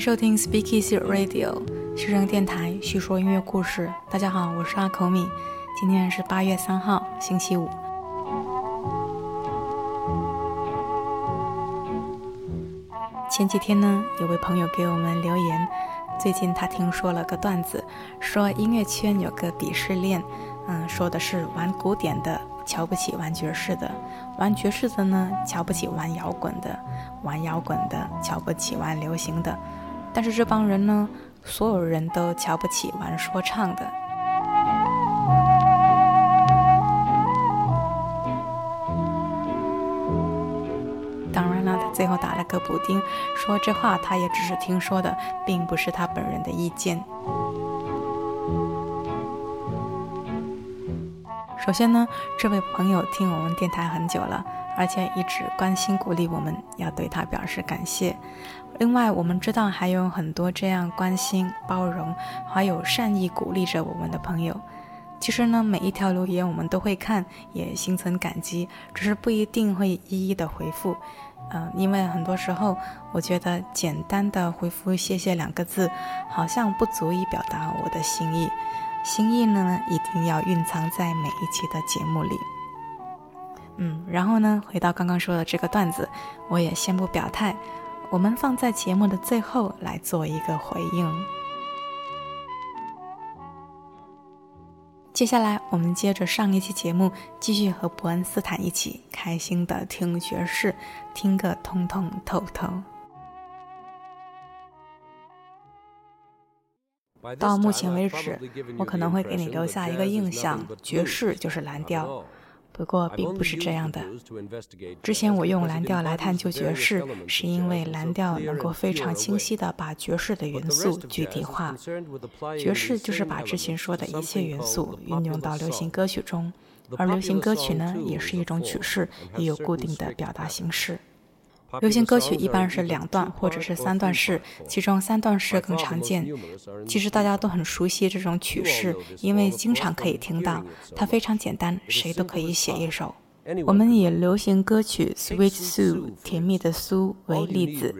收听 Speakeasy Radio 学生电台，叙说音乐故事。大家好，我是阿口米，今天是八月三号，星期五。前几天呢，有位朋友给我们留言，最近他听说了个段子，说音乐圈有个鄙视链，嗯，说的是玩古典的瞧不起玩爵士的，玩爵士的呢瞧不起玩摇滚的，玩摇滚的瞧不起玩流行的。但是这帮人呢，所有人都瞧不起玩说唱的。当然了，他最后打了个补丁，说这话他也只是听说的，并不是他本人的意见。首先呢，这位朋友听我们电台很久了，而且一直关心鼓励我们，要对他表示感谢。另外，我们知道还有很多这样关心、包容，还有善意鼓励着我们的朋友。其实呢，每一条留言我们都会看，也心存感激，只是不一定会一一的回复。嗯，因为很多时候，我觉得简单的回复“谢谢”两个字，好像不足以表达我的心意。心意呢，一定要蕴藏在每一期的节目里。嗯，然后呢，回到刚刚说的这个段子，我也先不表态。我们放在节目的最后来做一个回应。接下来，我们接着上一期节目，继续和伯恩斯坦一起开心的听爵士，听个通通透透。到目前为止，我可能会给你留下一个印象：爵士就是蓝调。不过并不是这样的。之前我用蓝调来探究爵士，是因为蓝调能够非常清晰地把爵士的元素具体化。爵士就是把之前说的一切元素运用到流行歌曲中，而流行歌曲呢，也是一种曲式，也有固定的表达形式。流行歌曲一般是两段或者是三段式，其中三段式更常见。其实大家都很熟悉这种曲式，因为经常可以听到。它非常简单，谁都可以写一首。我们以流行歌曲《Sweet Sue》甜蜜的苏为例子。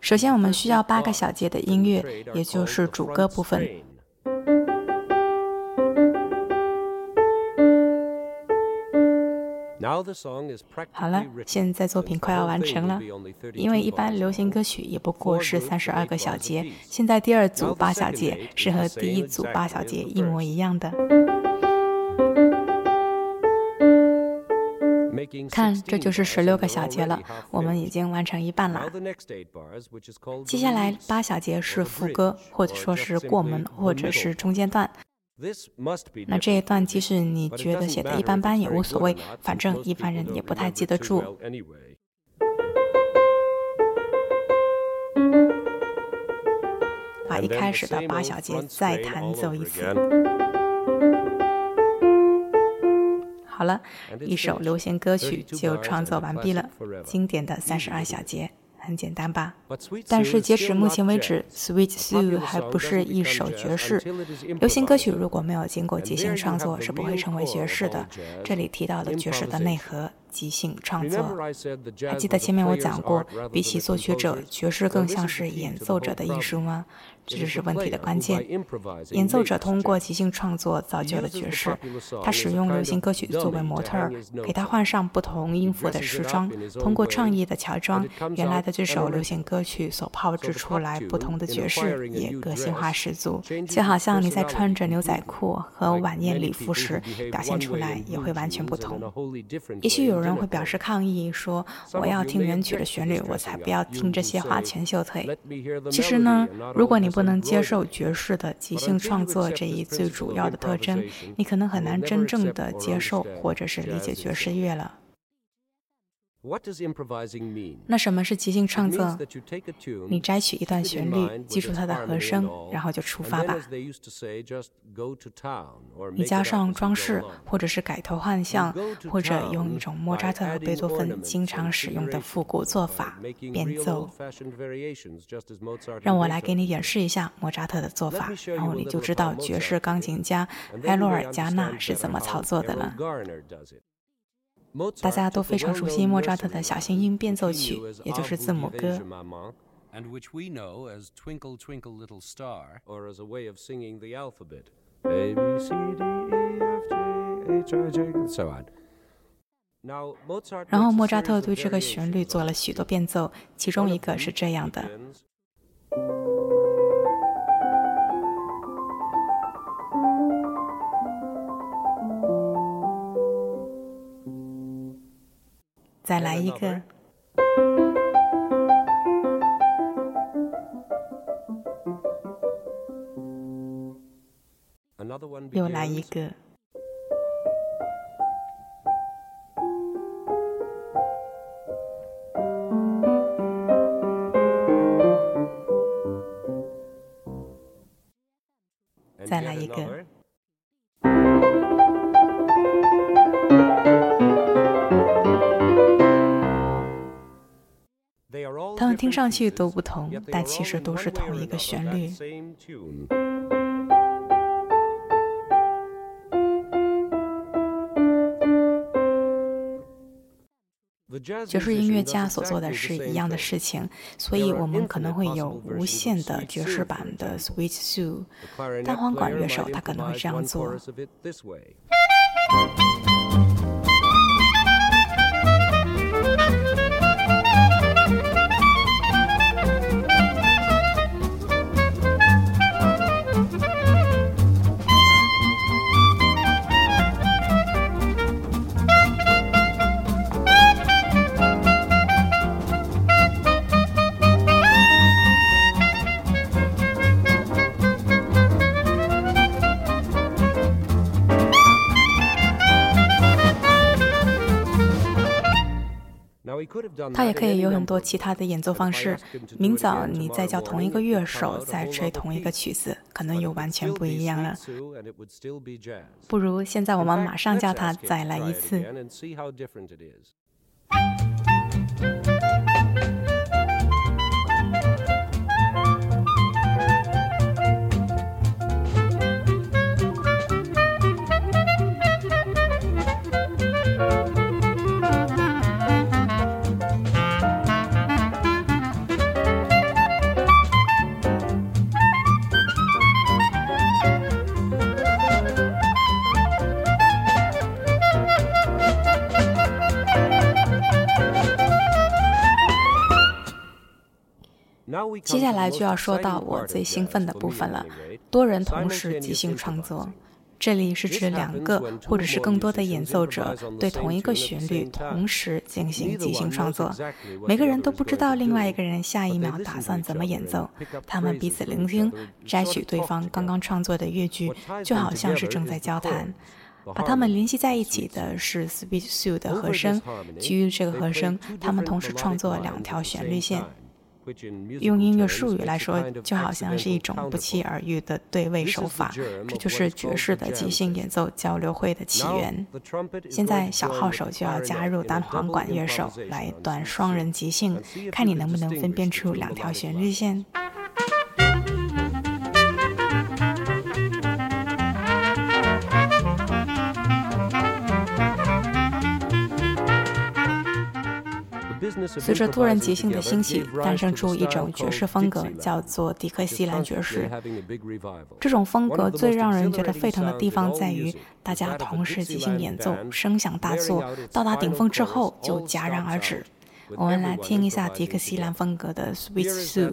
首先，我们需要八个小节的音乐，也就是主歌部分。好了，现在作品快要完成了。因为一般流行歌曲也不过是三十二个小节，现在第二组八小节是和第一组八小节一模一样的。看，这就是十六个小节了，我们已经完成一半了。接下来八小节是副歌，或者说是过门，或者是中间段。那这一段即使你觉得写的一般般也无所谓，反正一般人也不太记得住。把一开始的八小节再弹奏一次。好了，一首流行歌曲就创作完毕了，经典的三十二小节。很简单吧？但是截止目前为止，《Sweet Sue》还不是一首爵士流行歌曲。如果没有经过即兴创作，是不会成为爵士的。这里提到的爵士的内核。即兴创作，还记得前面我讲过，比起作曲者，爵士更像是演奏者的艺术吗？这就是问题的关键。演奏者通过即兴创作造就了爵士，他使用流行歌曲作为模特儿，给他换上不同音符的时装，通过创意的乔装，原来的这首流行歌曲所炮制出来不同的爵士，也个性化十足。就好像你在穿着牛仔裤和晚宴礼服时，表现出来也会完全不同。也许有。有人会表示抗议，说：“我要听原曲的旋律，我才不要听这些花拳绣腿。”其实呢，如果你不能接受爵士的即兴创作这一最主要的特征，你可能很难真正的接受或者是理解爵士乐了。那什么是即兴创作？你摘取一段旋律，记住它的和声，然后就出发吧。你加上装饰，或者是改头换向，或者用一种莫扎特和贝多芬经常使用的复古做法变奏。让我来给你演示一下莫扎特的做法，然后你就知道爵士钢琴家埃洛尔加纳是怎么操作的了。大家都非常熟悉莫扎特的小星音变奏曲，也就是字母歌。and which we know as Twinkle Twinkle Little Star, or as a way of singing the alphabet. A, B, C, D, E, F, G, H, I, J, and so on. 然后莫扎特对这个旋律做了许多变奏，其中一个是这样的。再来一个。又来一个。听上去都不同，但其实都是同一个旋律。爵士音乐家所做的是一样的事情，所以我们可能会有无限的爵士版的 Sweet Sue。单簧管乐手他可能会这样做。他也可以有很多其他的演奏方式。明早你再叫同一个乐手再吹同一个曲子，可能又完全不一样了。不如现在我们马上叫他再来一次。接下来就要说到我最兴奋的部分了，多人同时即兴创作。这里是指两个或者是更多的演奏者对同一个旋律同时进行即兴创作，每个人都不知道另外一个人下一秒打算怎么演奏，他们彼此聆听，摘取对方刚刚创作的乐句，就好像是正在交谈。把他们联系在一起的是 Speech Sue 的和声，基于这个和声，他们同时创作两条旋律线。用音乐术语来说，就好像是一种不期而遇的对位手法，这就是爵士的即兴演奏交流会的起源。现在小号手就要加入单簧管乐手来一段双人即兴，看你能不能分辨出两条旋律线。随着突然即兴的兴起，诞生出一种爵士风格，叫做迪克西兰爵士。这种风格最让人觉得沸腾的地方在于，大家同时即兴演奏，声响大作，到达顶峰之后就戛然而止。我们来听一下迪克西兰风格的《Sweet Sue》。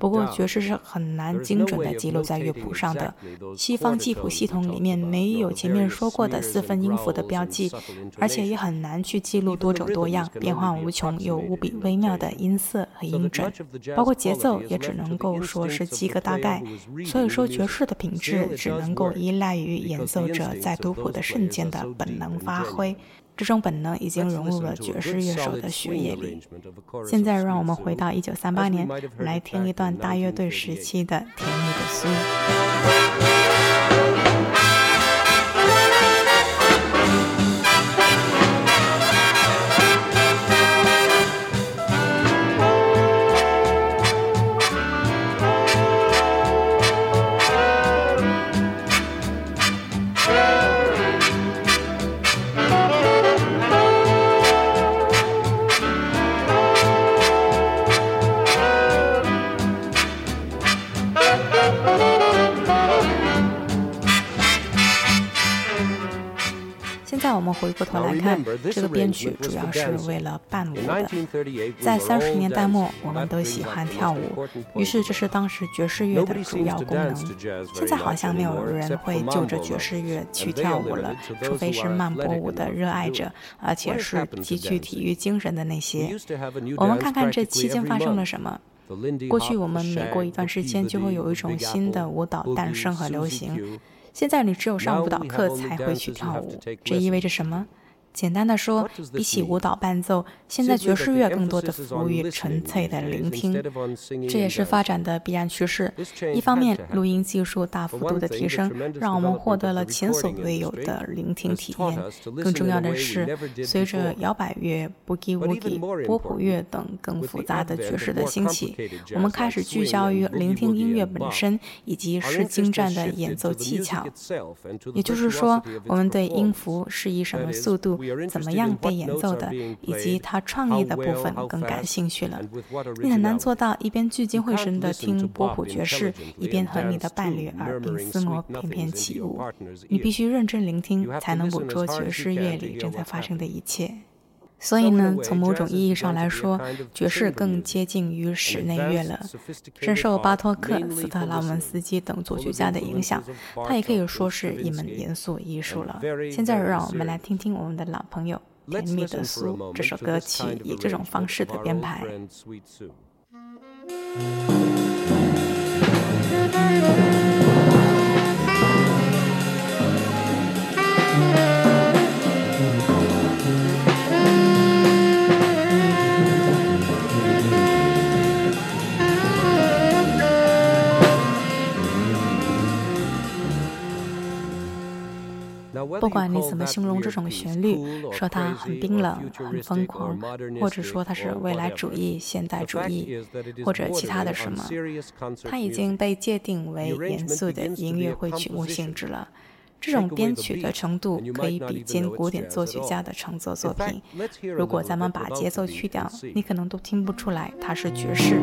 不过，爵士是很难精准地记录在乐谱上的。西方记谱系统里面没有前面说过的四分音符的标记，而且也很难去记录多种多样、变化无穷又无比微妙的音色和音准，包括节奏也只能够说是记个大概。所以说，爵士的品质只能够依赖于演奏者在读谱的瞬间的本能发挥。这种本能已经融入了爵士乐手的血液里。现在，让我们回到1938年，来听一段大乐队时期的甜蜜的苏。回过头来看，这个编曲主要是为了伴舞的。在三十年代末，我们都喜欢跳舞，于是这是当时爵士乐的主要功能。现在好像没有人会就着爵士乐去跳舞了，除非是慢波舞的热爱者，而且是极具体育精神的那些。我们看看这期间发生了什么。过去我们每过一段时间就会有一种新的舞蹈诞生和流行。现在你只有上舞蹈课才会去跳舞，这意味着什么？简单的说，比起舞蹈伴奏，现在爵士乐更多的服务于纯粹的聆听，这也是发展的必然趋势。一方面，录音技术大幅度的提升，让我们获得了前所未有的聆听体验。更重要的是，随着摇摆乐、boogie woogie、波普乐等更复杂的爵士的兴起，我们开始聚焦于聆听音乐本身以及是精湛的演奏技巧。也就是说，我们对音符是以什么速度。怎么样被演奏的，以及他创意的部分更感兴趣了。你很难做到一边聚精会神地听波普爵士，一边和你的伴侣耳鬓厮磨翩翩起舞。你必须认真聆听，才能捕捉爵士乐里正在发生的一切。所以呢，从某种意义上来说，爵士更接近于室内乐了。深受巴托克、斯特拉文斯基等作曲家的影响，它也可以说是一门严肃艺术了。现在，让我们来听听我们的老朋友《甜蜜的苏》这首歌曲以这种方式的编排。怎么形容这种旋律，说它很冰冷、很疯狂，或者说它是未来主义、现代主义，或者其他的什么，它已经被界定为严肃的音乐会曲目性质了。这种编曲的程度可以比肩古典作曲家的创作作品。如果咱们把节奏去掉，你可能都听不出来它是爵士。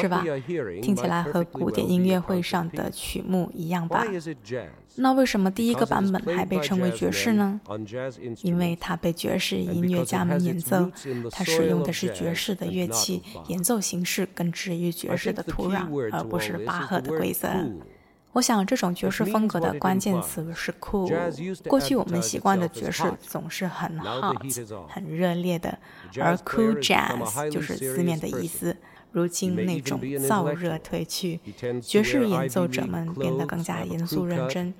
是吧？听起来和古典音乐会上的曲目一样吧？那为什么第一个版本还被称为爵士呢？因为它被爵士音乐家们演奏，它使用的是爵士的乐器，演奏形式根植于爵士的土壤，而不是巴赫的规则。我想，这种爵士风格的关键词是 cool。过去我们习惯的爵士总是很 hot、很热烈的，而 cool jazz 就是字面的意思。如今那种燥热褪去，爵士演奏者们变得更加严肃认真。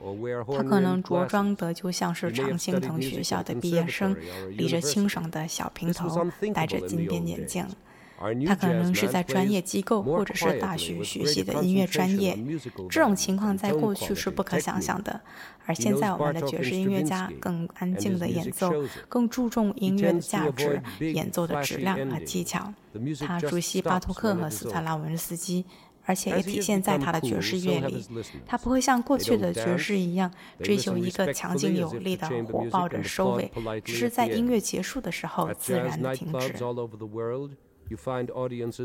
他可能着装的就像是常青藤学校的毕业生，理着清爽的小平头，戴着金边眼镜。他可能是在专业机构或者是大学学习的音乐专业，这种情况在过去是不可想象的。而现在，我们的爵士音乐家更安静的演奏，更注重音乐的价值、演奏的质量和技巧。他熟悉巴托克和斯特拉文斯基，而且也体现在他的爵士乐里。他不会像过去的爵士一样追求一个强劲有力的火爆的收尾，只是在音乐结束的时候自然的停止。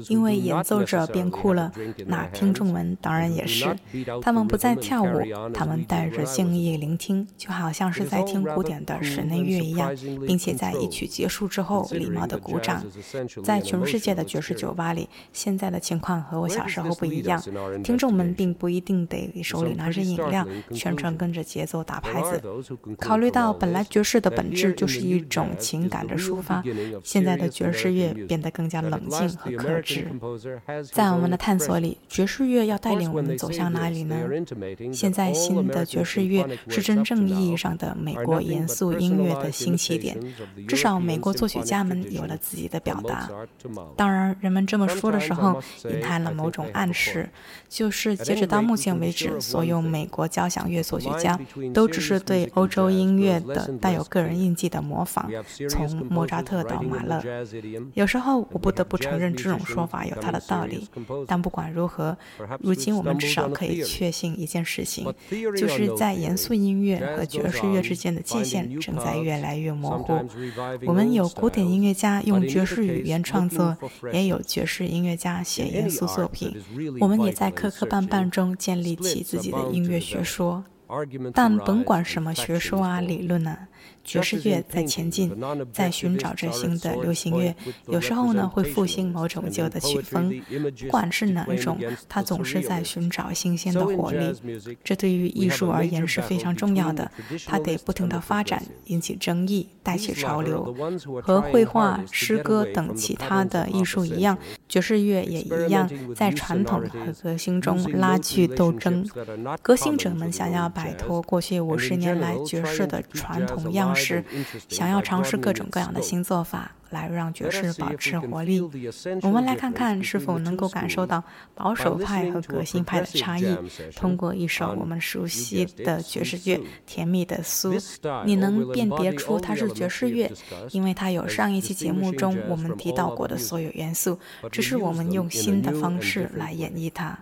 因为演奏者变酷了，那听众们当然也是。他们不再跳舞，他们带着敬意聆听，就好像是在听古典的室内乐一样，并且在一曲结束之后礼貌的鼓掌。在全世界的爵士酒吧里，现在的情况和我小时候不一样。听众们并不一定得手里拿着饮料，全程跟着节奏打拍子。考虑到本来爵士的本质就是一种情感的抒发，现在的爵士乐变得更加冷。冷静和克制，在我们的探索里，爵士乐要带领我们走向哪里呢？现在新的爵士乐是真正意义上的美国严肃音乐的新起点，至少美国作曲家们有了自己的表达。当然，人们这么说的时候，隐含了某种暗示，就是截止到目前为止，所有美国交响乐作曲家都只是对欧洲音乐的带有个人印记的模仿，从莫扎特到马勒。有时候，我不得。不承认这种说法有它的道理，但不管如何，如今我们至少可以确信一件事情，就是在严肃音乐和爵士乐之间的界限正在越来越模糊。我们有古典音乐家用爵士语言创作，也有爵士音乐家写严肃作品。我们也在磕磕绊绊中建立起自己的音乐学说。但甭管什么学说啊、理论呢。爵士乐在前进，在寻找着新的流行乐。有时候呢，会复兴某种旧的曲风。不管是哪一种，它总是在寻找新鲜的活力。这对于艺术而言是非常重要的。它得不停地发展，引起争议，带起潮流。和绘画、诗歌等其他的艺术一样，爵士乐也一样，在传统和革新中拉锯斗争。革新者们想要摆脱过去五十年来爵士的传统样。是想要尝试各种各样的新做法，来让爵士保持活力。我们来看看是否能够感受到保守派和革新派的差异。通过一首我们熟悉的爵士乐《甜蜜的苏》，你能辨别出它是爵士乐，因为它有上一期节目中我们提到过的所有元素，只是我们用新的方式来演绎它。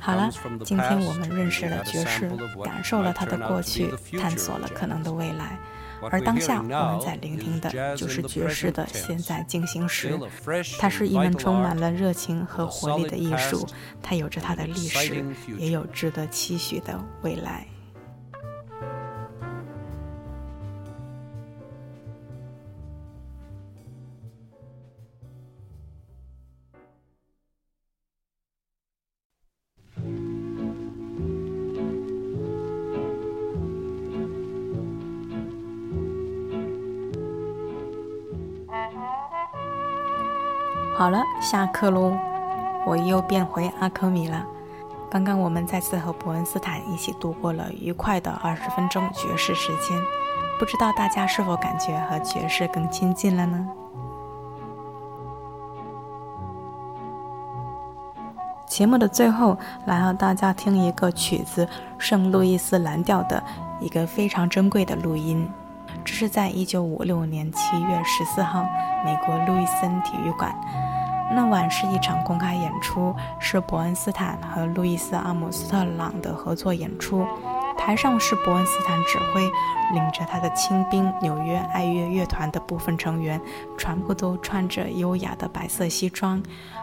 好了，今天我们认识了爵士，感受了他的过去，探索了可能的未来。而当下我们在聆听的就是爵士的现在进行时，它是一门充满了热情和活力的艺术，它有着它的历史，也有值得期许的未来。下课喽！我又变回阿科米了。刚刚我们再次和伯恩斯坦一起度过了愉快的二十分钟爵士时间，不知道大家是否感觉和爵士更亲近了呢？节目的最后，来让大家听一个曲子——圣路易斯蓝调的一个非常珍贵的录音。这是在一九五六年七月十四号，美国路易森体育馆。那晚是一场公开演出，是伯恩斯坦和路易斯·阿姆斯特朗的合作演出。台上是伯恩斯坦指挥，领着他的亲兵纽约爱乐乐团的部分成员，全部都穿着优雅的白色西装；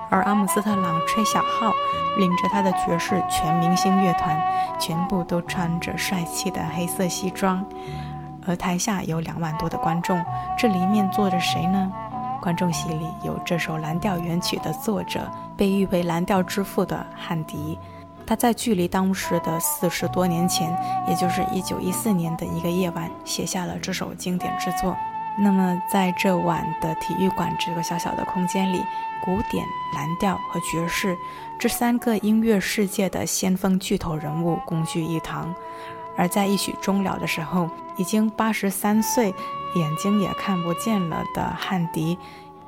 而阿姆斯特朗吹小号，领着他的爵士全明星乐团，全部都穿着帅气的黑色西装。而台下有两万多的观众，这里面坐着谁呢？观众席里有这首蓝调原曲的作者，被誉为蓝调之父的汉迪。他在距离当时的四十多年前，也就是一九一四年的一个夜晚，写下了这首经典之作。那么，在这晚的体育馆这个小小的空间里，古典、蓝调和爵士这三个音乐世界的先锋巨头人物共聚一堂。而在一曲终了的时候，已经八十三岁。眼睛也看不见了的汉迪，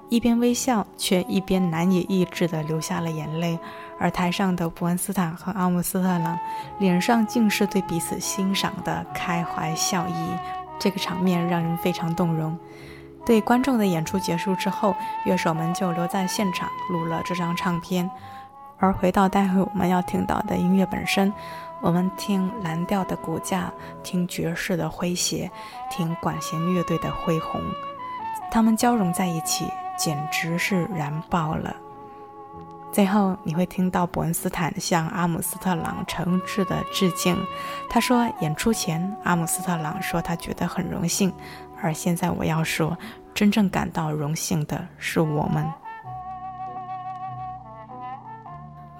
一边微笑，却一边难以抑制地流下了眼泪。而台上的伯恩斯坦和阿姆斯特朗，脸上尽是对彼此欣赏的开怀笑意。这个场面让人非常动容。对观众的演出结束之后，乐手们就留在现场录了这张唱片。而回到待会我们要听到的音乐本身。我们听蓝调的骨架，听爵士的诙谐，听管弦乐队的恢宏，它们交融在一起，简直是燃爆了。最后，你会听到伯恩斯坦向阿姆斯特朗诚挚的致敬。他说，演出前，阿姆斯特朗说他觉得很荣幸，而现在我要说，真正感到荣幸的是我们。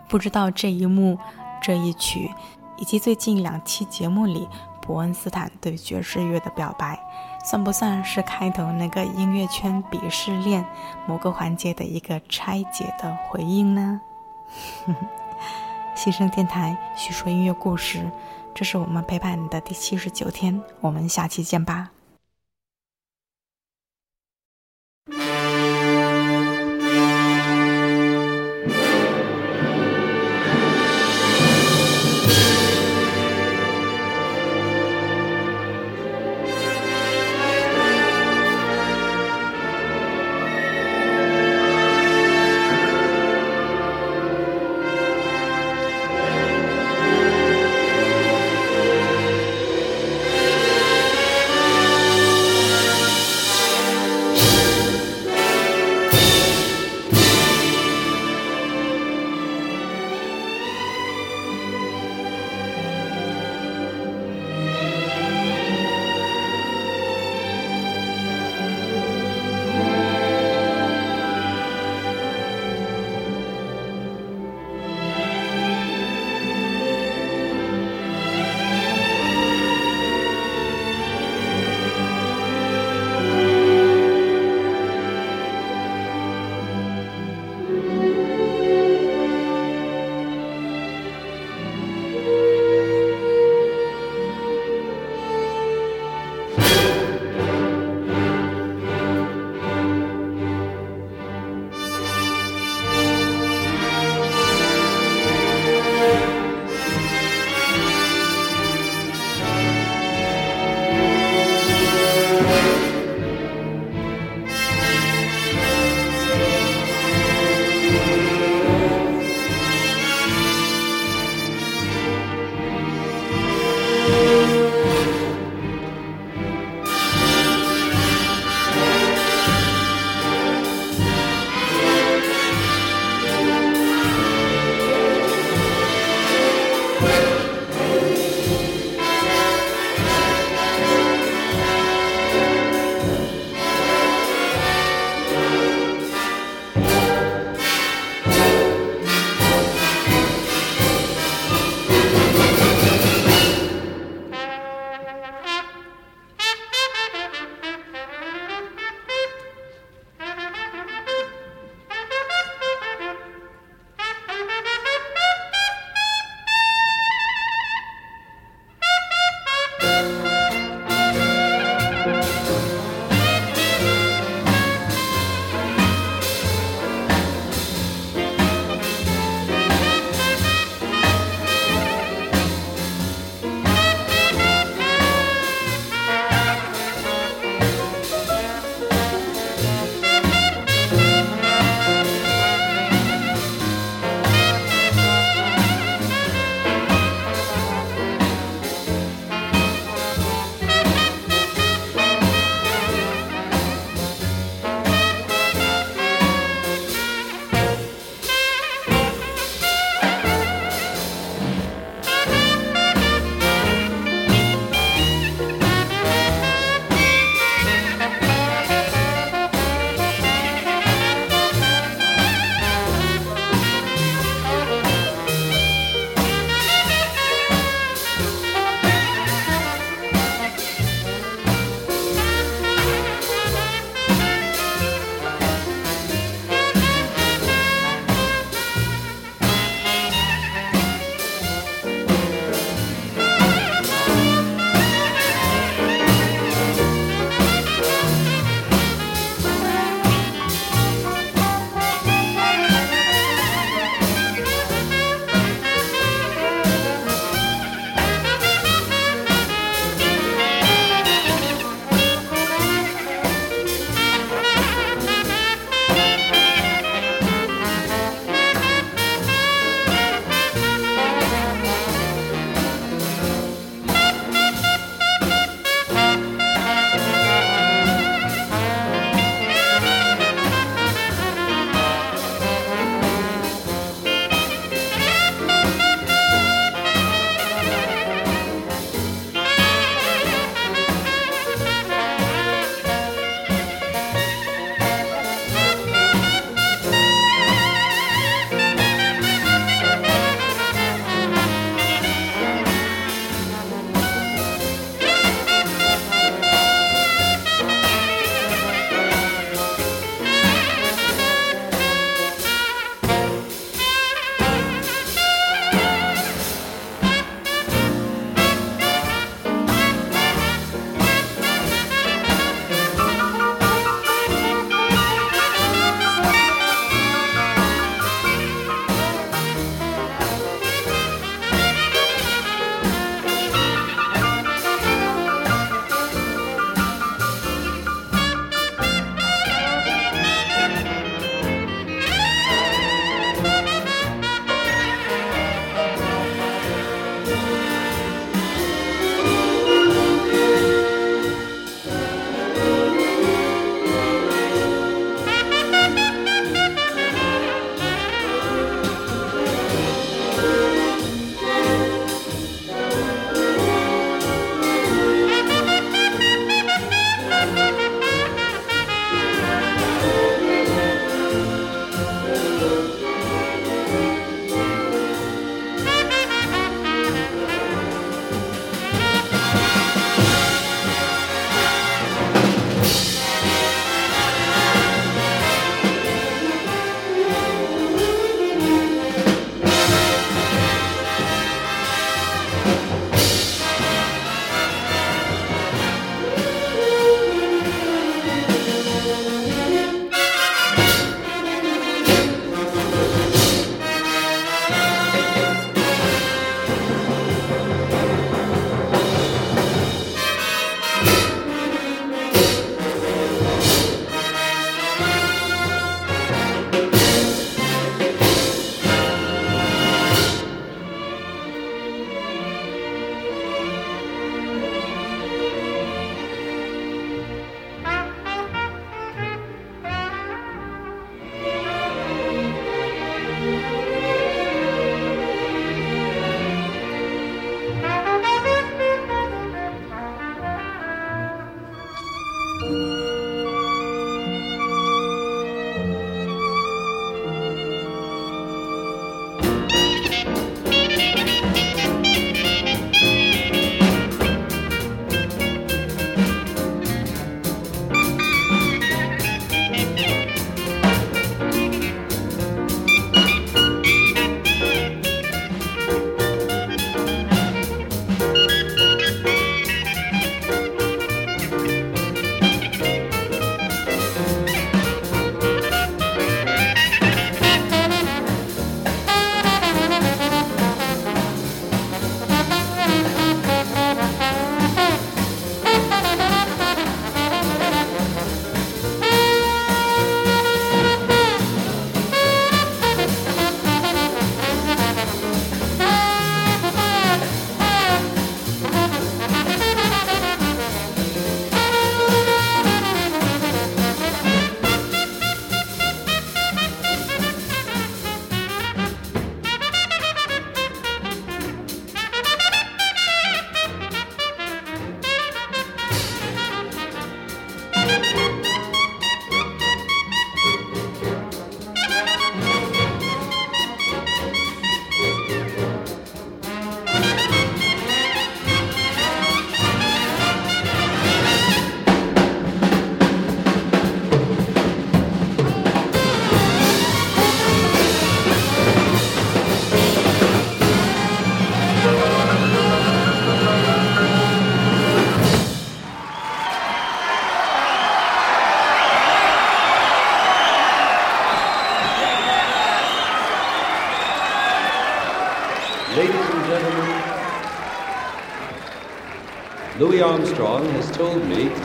不知道这一幕，这一曲。以及最近两期节目里，伯恩斯坦对爵士乐的表白，算不算是开头那个音乐圈鄙视链某个环节的一个拆解的回应呢？新生电台叙说音乐故事，这是我们陪伴你的第七十九天，我们下期见吧。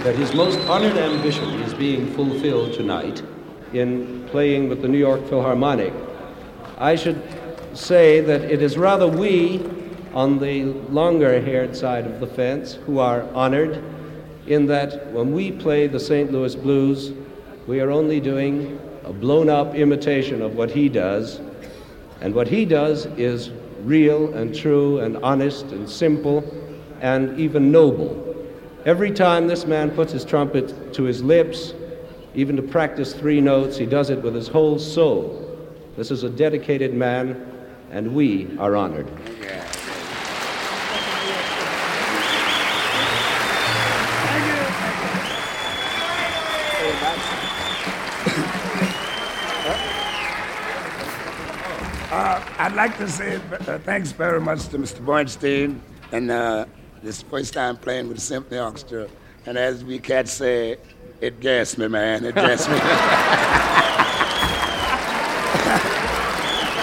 That his most honored ambition is being fulfilled tonight in playing with the New York Philharmonic. I should say that it is rather we on the longer haired side of the fence who are honored in that when we play the St. Louis Blues, we are only doing a blown up imitation of what he does. And what he does is real and true and honest and simple and even noble. Every time this man puts his trumpet to his lips, even to practice three notes, he does it with his whole soul. This is a dedicated man, and we are honored. Uh, I'd like to say uh, thanks very much to Mr. Bornstein, and uh, this first time playing with the Symphony Orchestra. And as we cats say, it gassed me, man. It gassed me.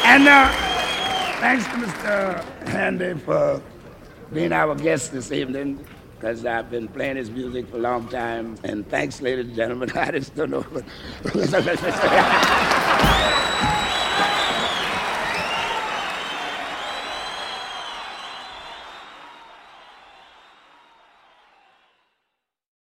and uh, thanks to Mr. Handy for being our guest this evening, because I've been playing his music for a long time. And thanks, ladies and gentlemen. I just don't know.